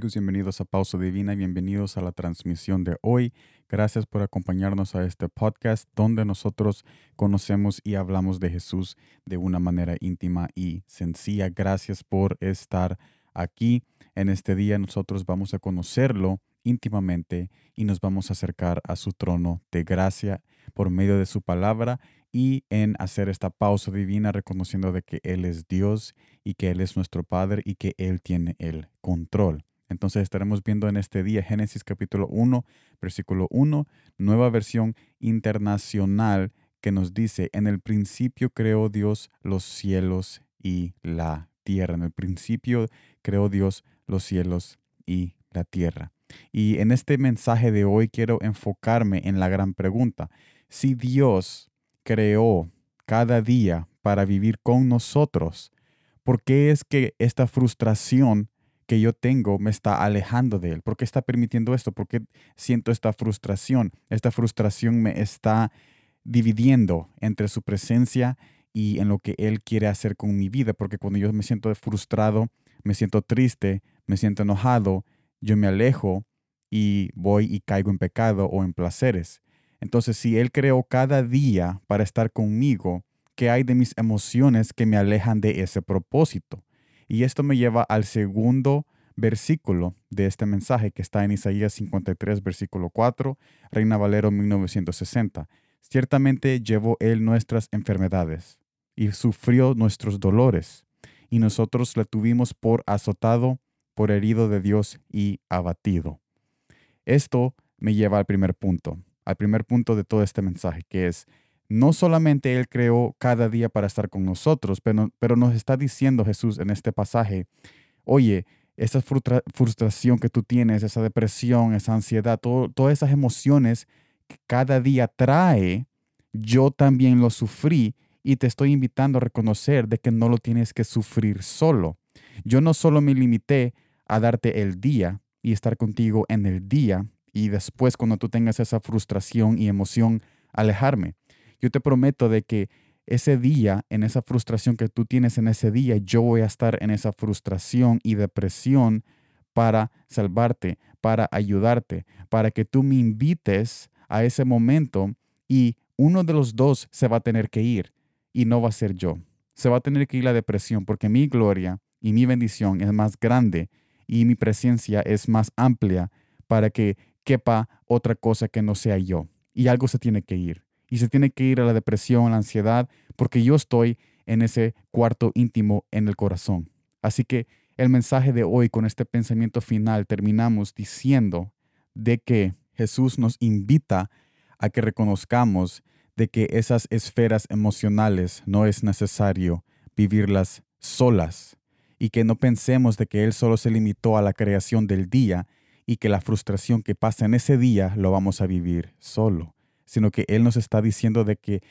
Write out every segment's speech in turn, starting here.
bienvenidos a Pausa Divina bienvenidos a la transmisión de hoy. Gracias por acompañarnos a este podcast donde nosotros conocemos y hablamos de Jesús de una manera íntima y sencilla. Gracias por estar aquí. En este día nosotros vamos a conocerlo íntimamente y nos vamos a acercar a su trono de gracia por medio de su palabra y en hacer esta pausa divina reconociendo de que Él es Dios y que Él es nuestro Padre y que Él tiene el control. Entonces estaremos viendo en este día Génesis capítulo 1, versículo 1, nueva versión internacional que nos dice, en el principio creó Dios los cielos y la tierra. En el principio creó Dios los cielos y la tierra. Y en este mensaje de hoy quiero enfocarme en la gran pregunta. Si Dios creó cada día para vivir con nosotros, ¿por qué es que esta frustración que yo tengo me está alejando de Él? ¿Por qué está permitiendo esto? ¿Por qué siento esta frustración? Esta frustración me está dividiendo entre su presencia y en lo que Él quiere hacer con mi vida, porque cuando yo me siento frustrado, me siento triste, me siento enojado, yo me alejo y voy y caigo en pecado o en placeres. Entonces, si Él creó cada día para estar conmigo, ¿qué hay de mis emociones que me alejan de ese propósito? Y esto me lleva al segundo versículo de este mensaje que está en Isaías 53, versículo 4, Reina Valero 1960. Ciertamente llevó Él nuestras enfermedades y sufrió nuestros dolores, y nosotros le tuvimos por azotado, por herido de Dios y abatido. Esto me lleva al primer punto, al primer punto de todo este mensaje, que es, no solamente Él creó cada día para estar con nosotros, pero, pero nos está diciendo Jesús en este pasaje, oye, esa frustración que tú tienes, esa depresión, esa ansiedad, todas esas emociones que cada día trae, yo también lo sufrí y te estoy invitando a reconocer de que no lo tienes que sufrir solo. Yo no solo me limité a darte el día, y estar contigo en el día y después cuando tú tengas esa frustración y emoción, alejarme. Yo te prometo de que ese día, en esa frustración que tú tienes en ese día, yo voy a estar en esa frustración y depresión para salvarte, para ayudarte, para que tú me invites a ese momento y uno de los dos se va a tener que ir y no va a ser yo. Se va a tener que ir la depresión porque mi gloria y mi bendición es más grande y mi presencia es más amplia para que quepa otra cosa que no sea yo. Y algo se tiene que ir. Y se tiene que ir a la depresión, la ansiedad, porque yo estoy en ese cuarto íntimo en el corazón. Así que el mensaje de hoy con este pensamiento final terminamos diciendo de que Jesús nos invita a que reconozcamos de que esas esferas emocionales no es necesario vivirlas solas, y que no pensemos de que Él solo se limitó a la creación del día y que la frustración que pasa en ese día lo vamos a vivir solo, sino que Él nos está diciendo de que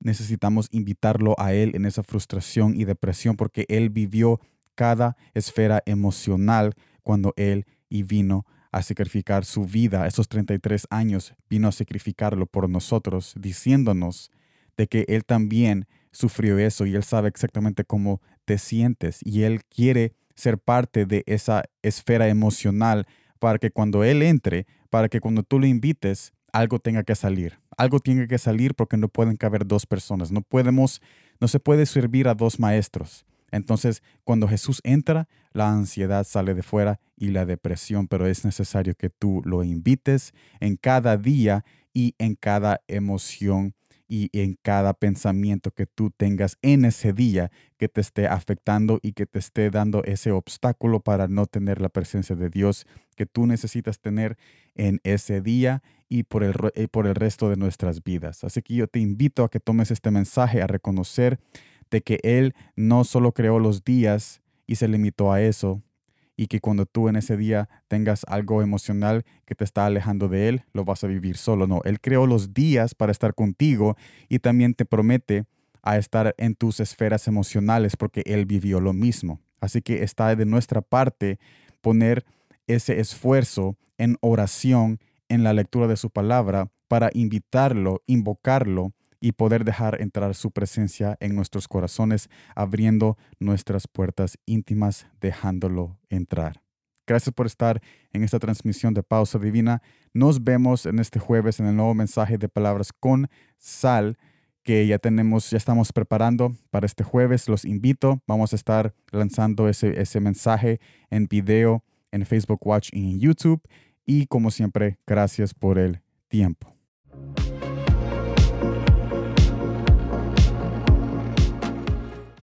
necesitamos invitarlo a Él en esa frustración y depresión porque Él vivió cada esfera emocional cuando Él y vino a sacrificar su vida, esos 33 años, vino a sacrificarlo por nosotros, diciéndonos de que Él también sufrió eso y Él sabe exactamente cómo te sientes y Él quiere ser parte de esa esfera emocional para que cuando Él entre, para que cuando tú lo invites, algo tenga que salir. Algo tiene que salir porque no pueden caber dos personas. No podemos, no se puede servir a dos maestros. Entonces, cuando Jesús entra, la ansiedad sale de fuera y la depresión, pero es necesario que tú lo invites en cada día y en cada emoción y en cada pensamiento que tú tengas en ese día que te esté afectando y que te esté dando ese obstáculo para no tener la presencia de Dios que tú necesitas tener en ese día y por el, y por el resto de nuestras vidas. Así que yo te invito a que tomes este mensaje a reconocer de que Él no solo creó los días y se limitó a eso, y que cuando tú en ese día tengas algo emocional que te está alejando de Él, lo vas a vivir solo. No, Él creó los días para estar contigo y también te promete a estar en tus esferas emocionales porque Él vivió lo mismo. Así que está de nuestra parte poner ese esfuerzo en oración, en la lectura de su palabra, para invitarlo, invocarlo y poder dejar entrar su presencia en nuestros corazones, abriendo nuestras puertas íntimas, dejándolo entrar. Gracias por estar en esta transmisión de Pausa Divina. Nos vemos en este jueves en el nuevo mensaje de palabras con sal que ya tenemos, ya estamos preparando para este jueves. Los invito. Vamos a estar lanzando ese, ese mensaje en video en Facebook Watch y en YouTube. Y como siempre, gracias por el tiempo.